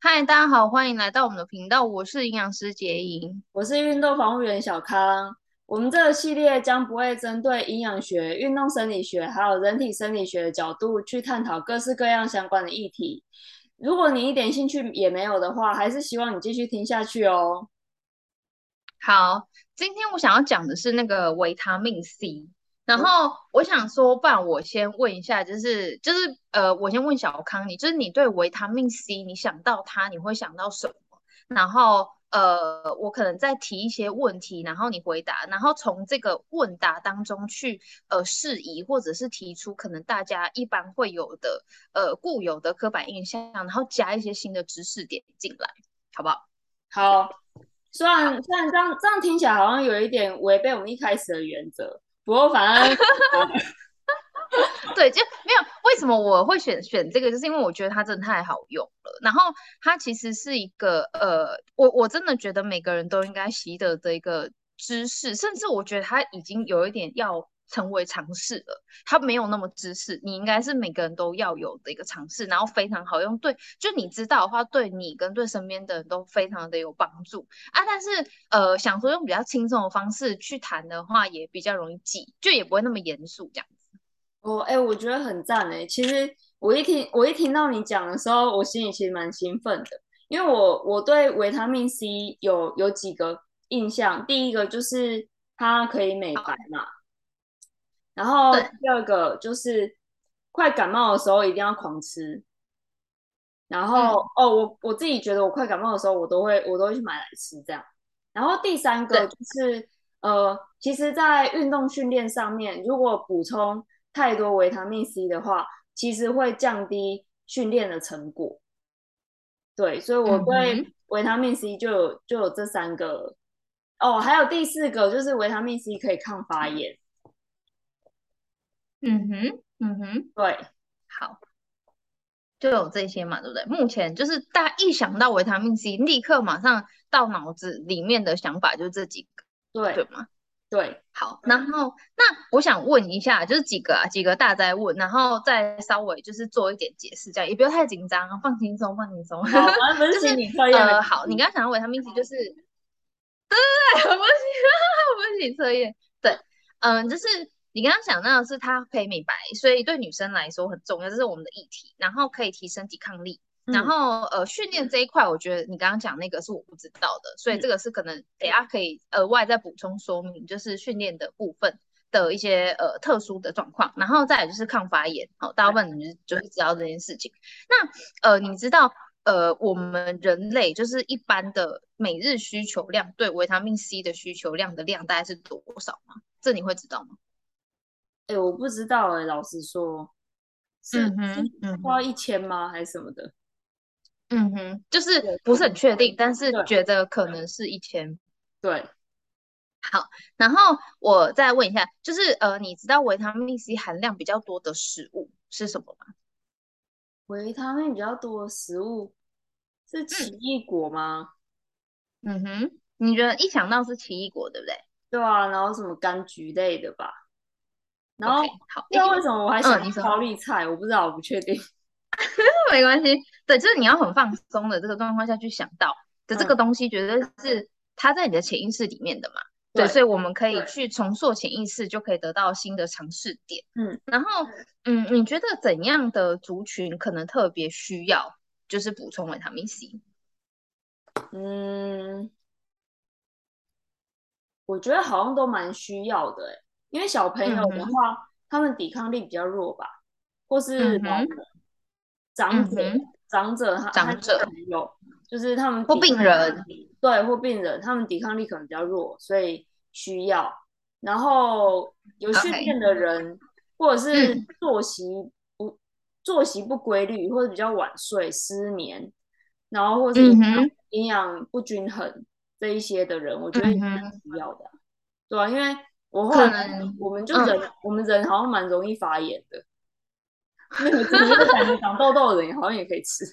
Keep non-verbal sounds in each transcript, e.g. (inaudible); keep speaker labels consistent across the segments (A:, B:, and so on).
A: 嗨，大家好，欢迎来到我们的频道。我是营养师杰莹，
B: 我是运动防护员小康。我们这个系列将不会针对营养学、运动生理学还有人体生理学的角度去探讨各式各样相关的议题。如果你一点兴趣也没有的话，还是希望你继续听下去哦。
A: 好，今天我想要讲的是那个维他命 C。然后我想说，不然我先问一下，就是就是呃，我先问小康，你就是你对维他命 C，你想到它，你会想到什么？然后呃，我可能再提一些问题，然后你回答，然后从这个问答当中去呃释疑，或者是提出可能大家一般会有的呃固有的刻板印象，然后加一些新的知识点进来，好不好？
B: 好，虽然虽然这样这样听起来好像有一点违背我们一开始的原则。不过反正
A: 对，就没有为什么我会选选这个，就是因为我觉得它真的太好用了。然后它其实是一个呃，我我真的觉得每个人都应该习得的一个知识，甚至我觉得它已经有一点要。成为尝试了，它没有那么知识，你应该是每个人都要有的一个尝试，然后非常好用。对，就你知道的话，对你跟对身边的人都非常的有帮助啊。但是呃，想说用比较轻松的方式去谈的话，也比较容易记，就也不会那么严肃这样子。
B: 哦，哎、欸，我觉得很赞哎。其实我一听我一听到你讲的时候，我心里其实蛮兴奋的，因为我我对维他命 C 有有几个印象，第一个就是它可以美白嘛。然后第二个就是快感冒的时候一定要狂吃。然后、嗯、哦，我我自己觉得我快感冒的时候，我都会我都会去买来吃这样。然后第三个就是呃，其实，在运动训练上面，如果补充太多维他命 C 的话，其实会降低训练的成果。对，所以我对维他命 C 就有就有这三个。哦，还有第四个就是维他命 C 可以抗发炎。
A: 嗯哼，嗯哼，对，好，就有这些嘛，对不对？目前就是大家一想到维他命 C，立刻马上到脑子里面的想法就是这几个，
B: 对，
A: 对吗？
B: 对，
A: 好，然后那我想问一下，就是几个啊，几个大家问，然后再稍微就是做一点解释，这样也不要太紧张，放轻松，放轻松。
B: 好，就是你测验
A: 呃，好，你刚刚想到维他命 C 就是，对对对，我不行，我不行测验，对，嗯，就是。你刚刚讲到的是它可以美白，所以对女生来说很重要，这是我们的议题。然后可以提升抵抗力，嗯、然后呃训练这一块，我觉得你刚刚讲那个是我不知道的，所以这个是可能等下可以额外再补充说明，就是训练的部分的一些呃特殊的状况。然后再来就是抗发炎，好，大部分你就就是知道这件事情。那呃你知道呃我们人类就是一般的每日需求量对维他命 C 的需求量的量大概是多少吗？这你会知道吗？
B: 哎、欸，我不知道哎、欸，老实说，是花一千吗？还是什么的？
A: 嗯哼，就是不是很确定，但是觉得可能是一千。
B: 对，
A: 好，然后我再问一下，就是呃，你知道维他命 C 含量比较多的食物是什么吗？
B: 维他命比较多的食物是奇异果吗？
A: 嗯哼，你觉得一想到是奇异果，对不对？
B: 对啊，然后什么柑橘类的吧。然后，好，那为什么我还想高丽菜？我不知道，我不确定。(laughs)
A: 没关系，对，就是你要很放松的这个状况下去想到的这个东西，绝对是它在你的潜意识里面的嘛。对，所以我们可以去重塑潜意识，就可以得到新的尝试点。嗯，然后，嗯，你觉得怎样的族群可能特别需要，就是补充维他命 C？
B: 嗯，我觉得好像都蛮需要的，欸，因为小朋友的话，嗯、他们抵抗力比较弱吧，或是老人、长者、嗯、长者他长者有，就是他们
A: 或病人
B: 对或病人，他们抵抗力可能比较弱，所以需要。然后有训练的人.或者是作息不、嗯、作息不规律，或者比较晚睡、失眠，然后或者是营养不均衡这一些的人，我觉得也是需要的，嗯、对啊，因为。我后来，我们就人、嗯，我们人好像蛮容易发炎的。那个真的感觉长痘痘的人好像也可以吃，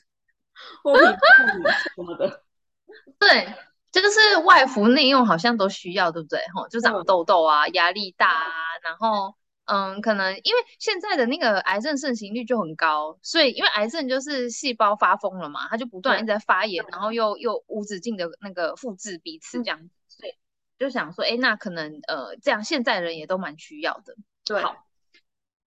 B: 或者什么的。(laughs)
A: 对，就是外服内用好像都需要，对不对？吼，就长痘痘啊，压力大啊，然后嗯，可能因为现在的那个癌症盛行率就很高，所以因为癌症就是细胞发疯了嘛，它就不断一直在发炎，然后又又无止境的那个复制彼此这样就想说，哎，那可能呃这样现在人也都蛮需要的。
B: 对。
A: 好。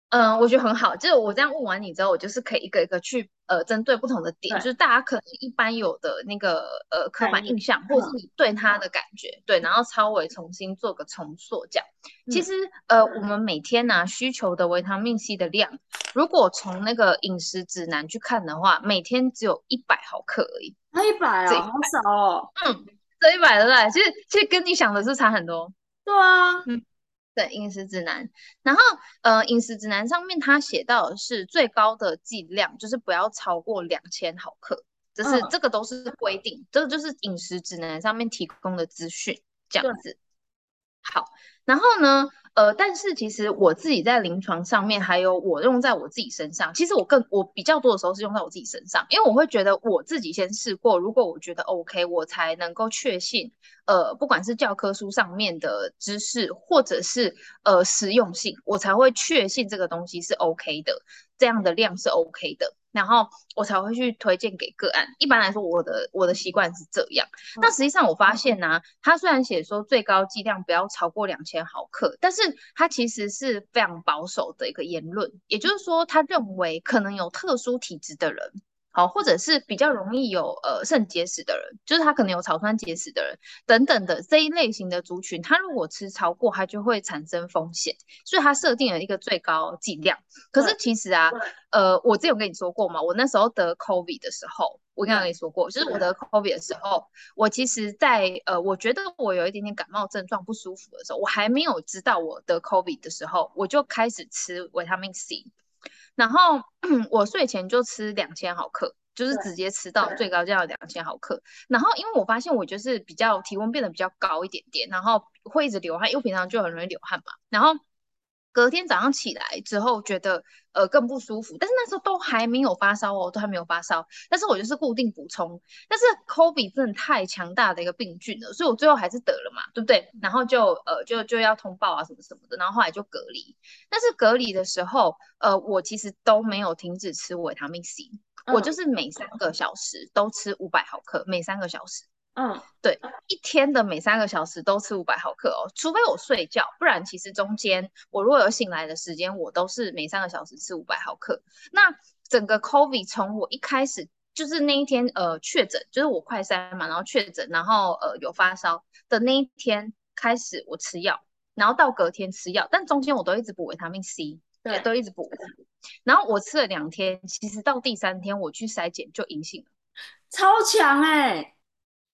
A: 嗯，我觉得很好。就是我这样问完你之后，我就是可以一个一个去呃，针对不同的点，就是大家可能一般有的那个呃刻板印象，或者是你对他的感觉，对，然后稍微重新做个重塑，这样。其实呃，我们每天呢、啊、需求的维他命 C 的量，如果从那个饮食指南去看的话，每天只有一百毫克而已。
B: 那一百啊，好少哦。
A: 嗯，这一百对不对？其实其实跟你想的是差很多。
B: 对啊。
A: 嗯。对饮食指南，然后呃饮食指南上面它写到的是最高的剂量，就是不要超过两千毫克，这是、嗯、这个都是规定，这个就是饮食指南上面提供的资讯，这样子。好，然后呢？呃，但是其实我自己在临床上面，还有我用在我自己身上，其实我更我比较多的时候是用在我自己身上，因为我会觉得我自己先试过，如果我觉得 OK，我才能够确信，呃，不管是教科书上面的知识，或者是呃实用性，我才会确信这个东西是 OK 的，这样的量是 OK 的。然后我才会去推荐给个案。一般来说，我的我的习惯是这样。那实际上我发现呢、啊，他虽然写说最高剂量不要超过两千毫克，但是他其实是非常保守的一个言论。也就是说，他认为可能有特殊体质的人。好，或者是比较容易有呃肾结石的人，就是他可能有草酸结石的人等等的这一类型的族群，他如果吃超过，他就会产生风险，所以他设定了一个最高剂量。可是其实啊，呃，我之前有跟你说过嘛，我那时候得 COVID 的时候，我刚刚跟你说过，就是我得 COVID 的时候，我其实在呃，我觉得我有一点点感冒症状不舒服的时候，我还没有知道我得 COVID 的时候，我就开始吃维他命 C。然后 (clears throat) 我睡前就吃两千毫克，就是直接吃到最高剂量两千毫克。然后因为我发现我就是比较体温变得比较高一点点，然后会一直流汗，因为平常就很容易流汗嘛。然后隔天早上起来之后觉得呃更不舒服，但是那时候都还没有发烧哦，都还没有发烧。但是我就是固定补充。但是 COVID 真的太强大的一个病菌了，所以我最后还是得了嘛，对不对？然后就呃就就要通报啊什么什么的，然后后来就隔离。但是隔离的时候，呃我其实都没有停止吃维他命 C，我就是每三个小时都吃五百毫克，每三个小时。嗯，对，一天的每三个小时都吃五百毫克哦，除非我睡觉，不然其实中间我如果有醒来的时间，我都是每三个小时吃五百毫克。那整个 COVID 从我一开始就是那一天呃确诊，就是我快筛嘛，然后确诊，然后呃有发烧的那一天开始我吃药，然后到隔天吃药，但中间我都一直补维他命 C，对，都一直补。然后我吃了两天，其实到第三天我去筛检就阴性了，
B: 超强哎、欸。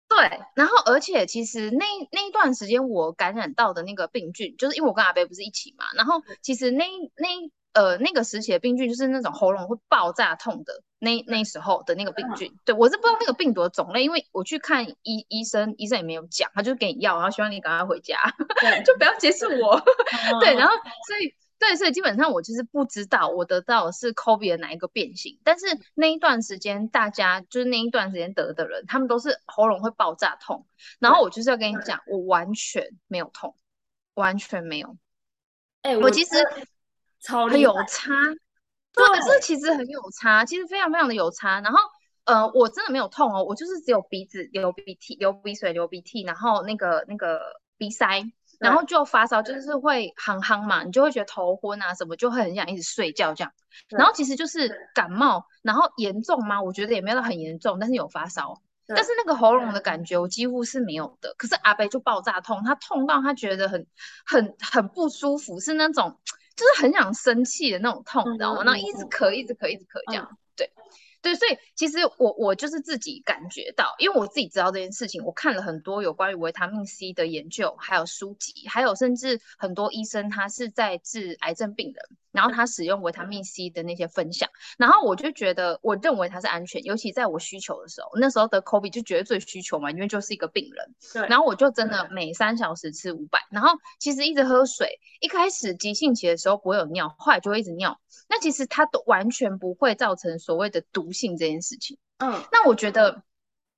A: 对，然后而且其实那那一段时间我感染到的那个病菌，就是因为我跟阿贝不是一起嘛，然后其实那那呃那个时期的病菌就是那种喉咙会爆炸痛的那那时候的那个病菌，对，我是不知道那个病毒的种类，因为我去看医医生，医生也没有讲，他就给你药，然后希望你赶快回家，(laughs) 就不要结束我，(laughs) 对，然后所以。对，所以基本上我就是不知道我得到的是 COVID 的哪一个变形，但是那一段时间大家就是那一段时间得的人，他们都是喉咙会爆炸痛，然后我就是要跟你讲，我完全没有痛，完全没有。哎、欸，我其实超很有差，对，这其实很有差，其实非常非常的有差。然后呃，我真的没有痛哦，我就是只有鼻子流鼻涕、流鼻水、流鼻涕，然后那个那个鼻塞。然后就发烧，就是会夯夯嘛，你就会觉得头昏啊什么，就会很想一直睡觉这样。然后其实就是感冒，然后严重吗？我觉得也没有很严重，但是有发烧。但是那个喉咙的感觉我几乎是没有的。可是阿北就爆炸痛，他痛到他觉得很很很不舒服，是那种 (tsk) 就是很想生气的那种痛，你知道吗？然后一直咳，一直咳，一直咳这样，对。对，所以其实我我就是自己感觉到，因为我自己知道这件事情，我看了很多有关于维他命 C 的研究，还有书籍，还有甚至很多医生他是在治癌症病人，然后他使用维他命 C 的那些分享，然后我就觉得，我认为它是安全，尤其在我需求的时候，那时候的 COVID 就觉得最需求嘛，因为就是一个病人，对，然后我就真的每三小时吃五百，然后其实一直喝水，一开始急性期的时候不会有尿，后来就会一直尿。那其实它都完全不会造成所谓的毒性这件事情。嗯，那我觉得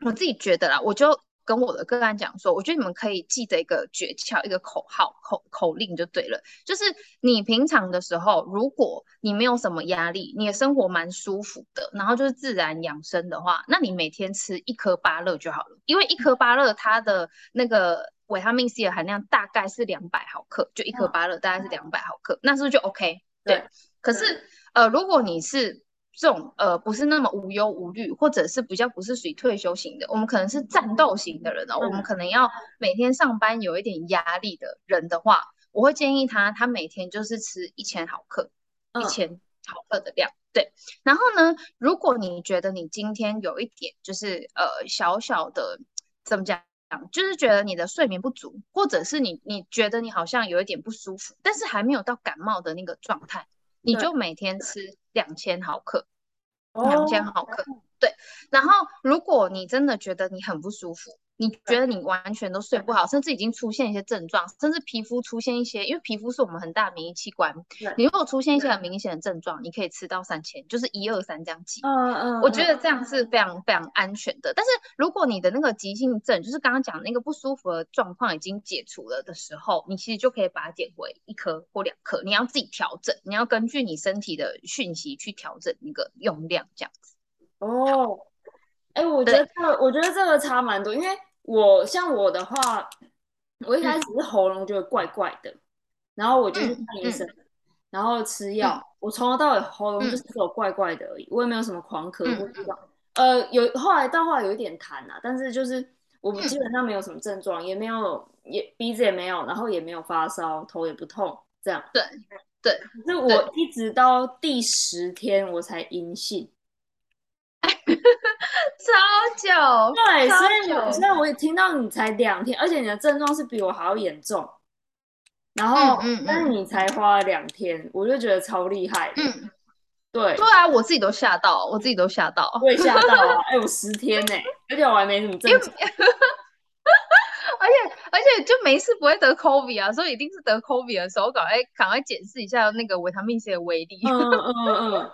A: 我自己觉得啦，我就跟我的个案讲说，我觉得你们可以记得一个诀窍，一个口号口口令就对了，就是你平常的时候，如果你没有什么压力，你的生活蛮舒服的，然后就是自然养生的话，那你每天吃一颗芭乐就好了，因为一颗芭乐它的那个维他命 C 的含量大概是两百毫克，就一颗芭乐大概是两百毫克，那是不是就 OK？对，可是呃，如果你是这种呃不是那么无忧无虑，或者是比较不是属于退休型的，我们可能是战斗型的人哦，嗯、我们可能要每天上班有一点压力的人的话，我会建议他，他每天就是吃一千毫克，一千毫克的量，对。然后呢，如果你觉得你今天有一点就是呃小小的怎么讲，就是觉得你的睡眠不足，或者是你你觉得你好像有一点不舒服，但是还没有到感冒的那个状态。你就每天吃两千毫克，两千毫克，对。然后，如果你真的觉得你很不舒服，你觉得你完全都睡不好，甚至已经出现一些症状，甚至皮肤出现一些，因为皮肤是我们很大的免疫器官。你如果出现一些很明显的症状，你可以吃到三千，就是一二三这样记。嗯嗯。我觉得这样是非常非常安全的。但是如果你的那个急性症，就是刚刚讲那个不舒服的状况已经解除了的时候，你其实就可以把它减回一颗或两颗。你要自己调整，你要根据你身体的讯息去调整那个用量，这样子。
B: 哦。哎，我觉得这个，我觉得这个差蛮多，因为。我像我的话，我一开始是喉咙觉得怪怪的，嗯、然后我就去看医生，嗯、然后吃药。嗯、我从头到尾喉咙就是有怪怪的而已，嗯、我也没有什么狂咳或者呃，有后来到后来有一点痰啊，但是就是我基本上没有什么症状，嗯、也没有也鼻子也没有，然后也没有发烧，头也不痛，这样。
A: 对对，
B: 可是我一直到第十天我才阴性。
A: 超久，
B: 对，
A: 超
B: 久，所以所以我也听到你才两天，而且你的症状是比我还要严重，然后，嗯，嗯，但是你才花了两天，我就觉得超厉害，嗯，对，
A: 对啊，我自己都吓到，我自己都吓到，
B: 我也吓到啊，(laughs) 哎，我十天呢，而且我还没什么症状，(laughs)
A: 而且而且就没事不会得 COVID 啊，所以一定是得 COVID 的时候，赶快赶快检视一下那个维他命 C 的威力，
B: 嗯嗯嗯，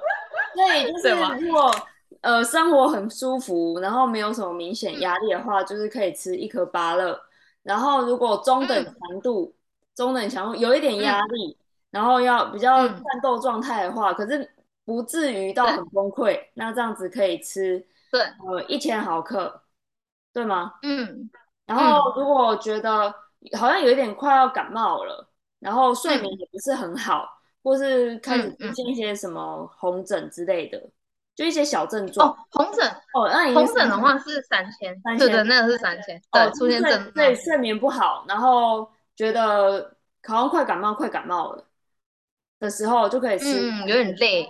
B: 对，就是如果。呃，生活很舒服，然后没有什么明显压力的话，就是可以吃一颗芭乐。然后如果中等强度、嗯、中等强度有一点压力，嗯、然后要比较战斗状态的话，嗯、可是不至于到很崩溃，那这样子可以吃对呃一千毫克，对吗？嗯。然后如果觉得好像有一点快要感冒了，然后睡眠也不是很好，嗯、或是开始出现一些什么红疹之类的。就一些小症状
A: 哦，红疹哦，那红疹的话是三千，三千对对，那个是三千，哦，出现症
B: 对睡眠不好，然后觉得好像快感冒，快感冒了的时候就可以吃，
A: 嗯，有点累，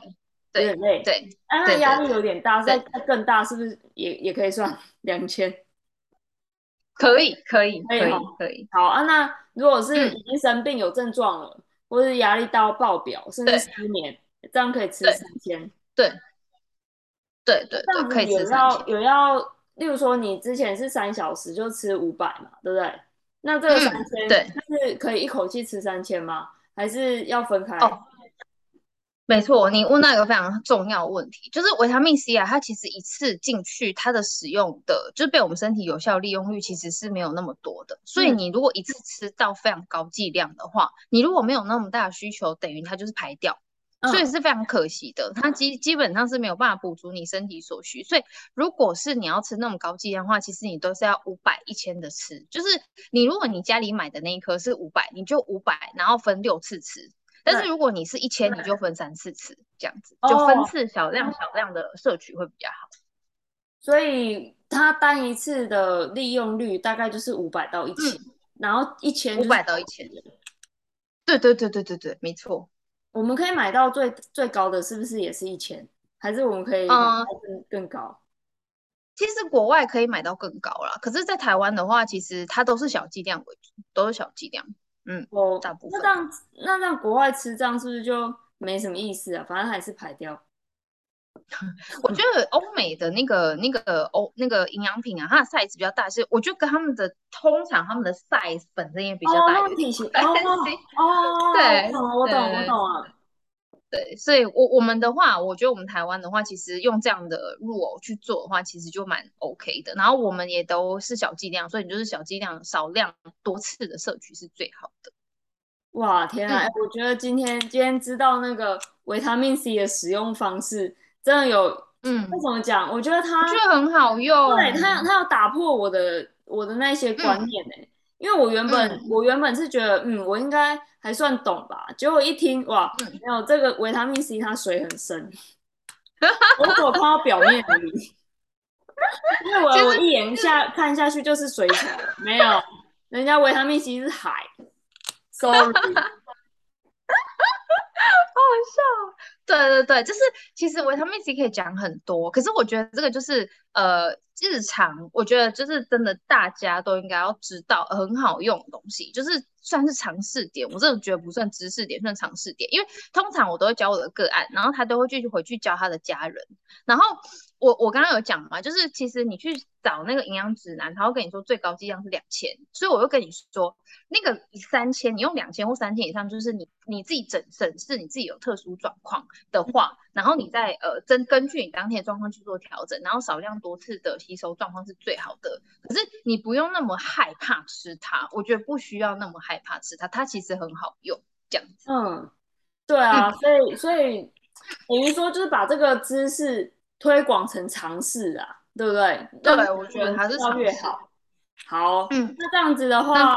B: 有点累，对，哎，那压力有点大，再再更大是不是也也可以算两千？(laughs)
A: 可以，可以，可以，可以。
B: 好啊，那如果是已经生病有症状了，或是压力到爆表，甚至失眠，这样可以吃三千，
A: 对。对对，对，可以吃三千。
B: 有要，例如说你之前是三小时就吃五百嘛，对不对？那这个三千，对，是可以一口气吃三千吗？还是要分开？哦，
A: 没错，你问到一个非常重要的问题，就是维他命 C 啊，它其实一次进去，它的使用的就是被我们身体有效利用率其实是没有那么多的。所以你如果一次吃到非常高剂量的话，嗯、你如果没有那么大的需求，等于它就是排掉。所以是非常可惜的，它基基本上是没有办法补足你身体所需。所以如果是你要吃那种高剂量的话，其实你都是要五百一千的吃。就是你如果你家里买的那一颗是五百，你就五百，然后分六次吃。但是如果你是一千，你就分三次吃，这样子就分次小量小量的摄取会比较好。
B: 所以它单一次的利用率大概就是五百到一千，然后一千五
A: 百到一千。对对对对对对，没错。
B: 我们可以买到最最高的，是不是也是一千？还是我们可以更更高？
A: 其实国外可以买到更高啦，可是，在台湾的话，其实它都是小剂量为主，都是小剂量。嗯，哦，大部分。
B: 那这样，那这样国外吃这样是不是就没什么意思啊？反正还是排掉。(laughs)
A: 我觉得欧美的那个那个欧那个营养品啊，它的 size 比较大，是我觉得跟他们的通常他们的 size 本身也比较大一点。(laughs) 哦，
B: 对，我懂，我懂，我懂啊。
A: 对，所以我我们的话，我觉得我们台湾的话，其实用这样的入偶去做的话，其实就蛮 OK 的。然后我们也都是小剂量，所以你就是小剂量、少量、多次的摄取是最好的。
B: 哇，天啊！嗯、我觉得今天今天知道那个维他命 C 的使用方式，真的有，嗯，那怎么讲？我觉得它，
A: 我觉得很好用。
B: 对，它，它要打破我的我的那些观念呢、嗯。因为我原本、嗯、我原本是觉得，嗯，我应该还算懂吧。结果一听，哇，嗯、没有这个维他命 C，它水很深，(laughs) 我只有看到表面而已。因为我我一眼下看下去就是水彩，没有，人家维他命 C 是海。Sorry，(laughs) 好
A: 好笑。对对对，就是其实维他命 C 可以讲很多，可是我觉得这个就是呃日常，我觉得就是真的大家都应该要知道很好用的东西，就是算是常识点。我真的觉得不算知识点，算常识点，因为通常我都会教我的个案，然后他都会继续回去教他的家人，然后。我我刚刚有讲嘛，就是其实你去找那个营养指南，他会跟你说最高剂量是两千，所以我就跟你说，那个三千，你用两千或三千以上，就是你你自己整审视你自己有特殊状况的话，然后你再呃根根据你当天的状况去做调整，然后少量多次的吸收状况是最好的。可是你不用那么害怕吃它，我觉得不需要那么害怕吃它，它其实很好用，这样子。
B: 嗯，对啊，所以所以等于说就是把这个知识。推广成尝试啊，对不对？
A: 对，我觉得还是超越好。
B: 好，嗯，那这样子的话，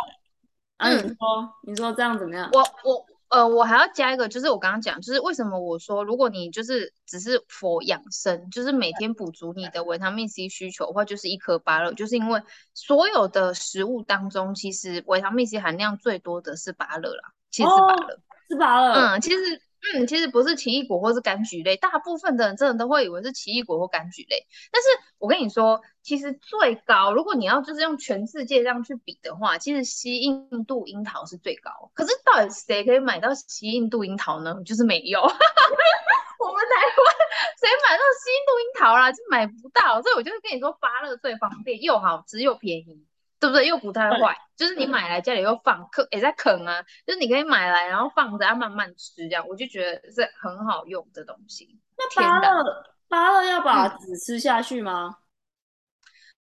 B: 嗯，你说，你说这样怎么样？
A: 我我呃，我还要加一个，就是我刚刚讲，就是为什么我说，如果你就是只是 for 养生，就是每天补足你的维他命 C 需求的话，就是一颗芭乐，就是因为所有的食物当中，其实维他命 C 含量最多的是芭乐啦，其实是芭乐，
B: 是芭乐，
A: 嗯，其实。嗯，其实不是奇异果或是柑橘类，大部分的人真的都会以为是奇异果或柑橘类。但是我跟你说，其实最高，如果你要就是用全世界这样去比的话，其实西印度樱桃是最高。可是到底谁可以买到西印度樱桃呢？就是没有。(laughs) 我们台湾谁买到西印度樱桃啦？就买不到。所以我就会跟你说，芭乐最方便，又好吃又便宜。对不对？又不太坏，就是你买来家里又放，啃也在啃啊。就是你可以买来，然后放着，要慢慢吃，这样我就觉得是很好用的东西。
B: 那芭乐，芭乐要把籽吃下去吗？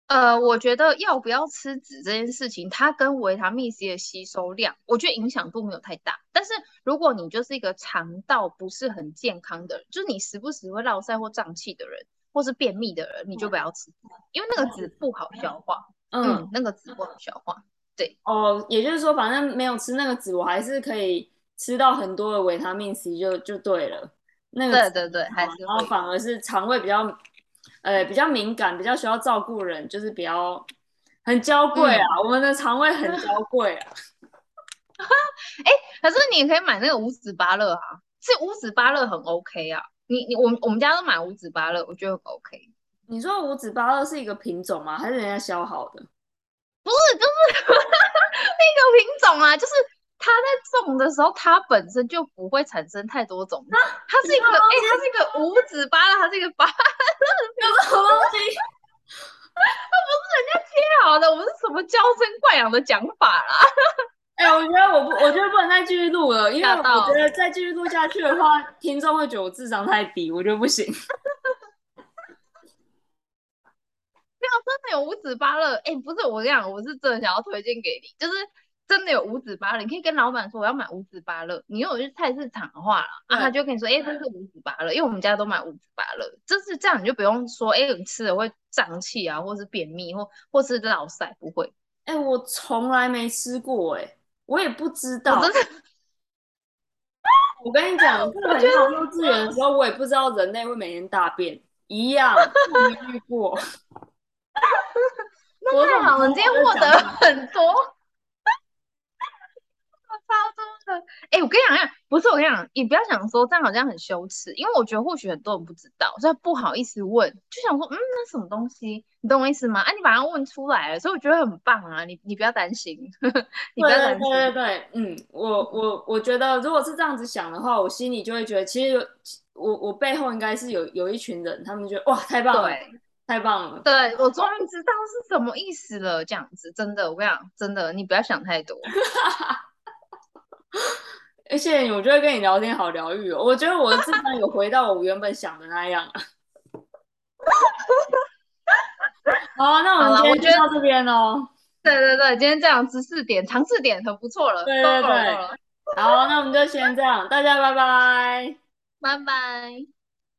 A: 嗯？呃，我觉得要不要吃籽这件事情，它跟维他命 C 的吸收量，我觉得影响度没有太大。但是如果你就是一个肠道不是很健康的人，就是你时不时会落塞或胀气的人，或是便秘的人，你就不要吃，因为那个籽不好消化。嗯，嗯，那个籽不好消化，对
B: 哦，也就是说，反正没有吃那个籽，我还是可以吃到很多的维他命 C，就就对了。那个
A: 对对对，还是
B: 然后反而是肠胃比较，呃，比较敏感，比较需要照顾人，就是比较很娇贵啊、嗯。我们的肠胃很娇贵啊。(laughs)
A: 哎、欸，可是你也可以买那个五籽芭乐啊，是五籽芭乐很 OK 啊。你你我我们家都买五籽芭乐，我觉得很 OK。
B: 你说五指芭乐是一个品种吗？还是人家削好的？
A: 不是，就是 (laughs) 那个品种啊，就是它在种的时候，它本身就不会产生太多种子。它是一个，哎、欸，它是一个五指芭乐，它是一个芭乐，(laughs) 有什么东西？那不是人家切好的，我们是什么娇生惯养的讲法啦？(laughs)
B: 哎、欸，我觉得我不，我觉得不能再继续录了，因为我觉得再继续录下去的话，听众会觉得我智商太低，我觉得不行。
A: 真的有五指芭乐，哎、欸，不是我这样，我是真的想要推荐给你，就是真的有五指芭乐，你可以跟老板说我要买五指芭乐，你如果去菜市场的话啦，啊，他就跟你说，哎、欸，这是五指芭乐，因为我们家都买五指芭乐，就是这样，你就不用说，哎、欸，你吃了会胀气啊，或是便秘，或或是老塞，不会。
B: 哎、欸，我从来没吃过、欸，哎，我也不知道。我，真的 (laughs) 我跟你讲，(laughs) 我很上幼稚园的时候，我也不知道人类会每天大便，一样，我没遇过。(laughs)
A: 那太好了，你今天获得很多，(laughs) 超多的。哎、欸，我跟你讲，不是我跟你讲，你不要想说这样好像很羞耻，因为我觉得或许很多人不知道，所以不好意思问，就想说，嗯，那什么东西？你懂我意思吗？哎、啊，你把它问出来了，所以我觉得很棒啊，你你不要担心，你不要担心。(laughs)
B: 对对对对，嗯，我我我觉得如果是这样子想的话，我心里就会觉得，其实我我背后应该是有有一群人，他们觉得哇，太棒了。太棒了！
A: 对，我终于知道是什么意思了，这样子真的，我跟你讲，真的，你不要想太多。(laughs)
B: 而且我觉得跟你聊天好疗愈哦，我觉得我的智商有回到我原本想的那样。(laughs) 好，那我们今天就到这边喽。
A: 对对对，今天这样知识点、尝试点很不错了。
B: 对对对，好，那我们就先这样，大家拜拜，
A: 拜拜。